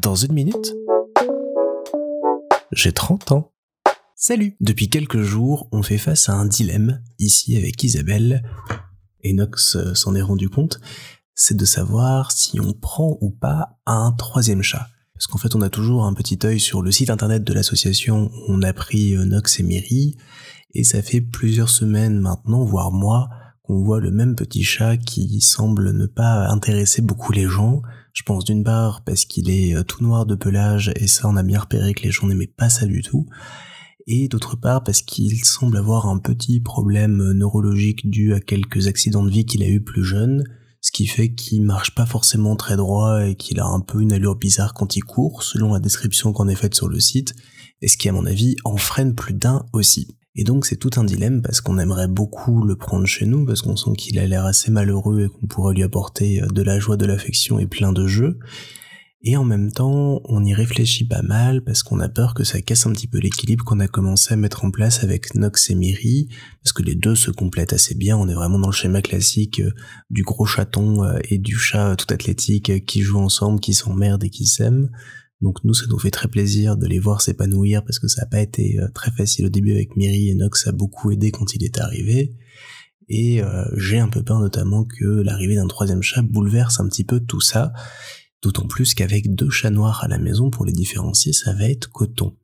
Dans une minute, j'ai 30 ans. Salut. Depuis quelques jours, on fait face à un dilemme, ici avec Isabelle, et Nox euh, s'en est rendu compte, c'est de savoir si on prend ou pas un troisième chat. Parce qu'en fait, on a toujours un petit œil sur le site internet de l'association, on a pris Nox et Miri, et ça fait plusieurs semaines maintenant, voire mois, qu'on voit le même petit chat qui semble ne pas intéresser beaucoup les gens. Je pense d'une part parce qu'il est euh, tout noir de pelage, et ça on a bien repéré que les gens n'aimaient pas ça du tout, et d'autre part parce qu'il semble avoir un petit problème neurologique dû à quelques accidents de vie qu'il a eu plus jeune, ce qui fait qu'il marche pas forcément très droit et qu'il a un peu une allure bizarre quand il court, selon la description qu'on est faite sur le site, et ce qui à mon avis en freine plus d'un aussi. Et donc c'est tout un dilemme parce qu'on aimerait beaucoup le prendre chez nous, parce qu'on sent qu'il a l'air assez malheureux et qu'on pourrait lui apporter de la joie, de l'affection et plein de jeux, et en même temps, on y réfléchit pas mal parce qu'on a peur que ça casse un petit peu l'équilibre qu'on a commencé à mettre en place avec Nox et Miri, parce que les deux se complètent assez bien. On est vraiment dans le schéma classique euh, du gros chaton euh, et du chat tout athlétique qui jouent ensemble, qui s'emmerdent et qui s'aiment. Donc nous, ça nous fait très plaisir de les voir s'épanouir parce que ça n'a pas été euh, très facile au début avec Miri et Nox a beaucoup aidé quand il est arrivé. Et j'ai un peu peur notamment que l'arrivée d'un troisième chat bouleverse un petit peu tout ça. D'autant plus qu'avec deux chats noirs à la maison, pour les différencier, ça va être coton.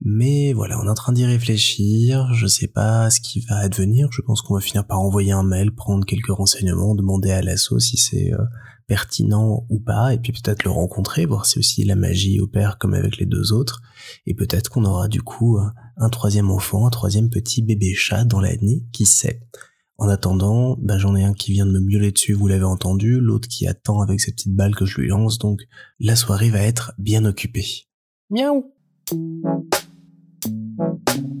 Mais voilà, on est en train d'y réfléchir, je sais pas ce qui va advenir, je pense qu'on va finir par envoyer un mail, prendre quelques renseignements, demander à l'assaut si c'est euh, pertinent ou pas, et puis peut-être le rencontrer, voir si aussi la magie opère comme avec les deux autres, et peut-être qu'on aura du coup un troisième enfant, un troisième petit bébé chat dans l'année, qui sait. En attendant, bah, j'en ai un qui vient de me miauler dessus, vous l'avez entendu, l'autre qui attend avec ses petites balles que je lui lance, donc la soirée va être bien occupée. Miaou Thank you.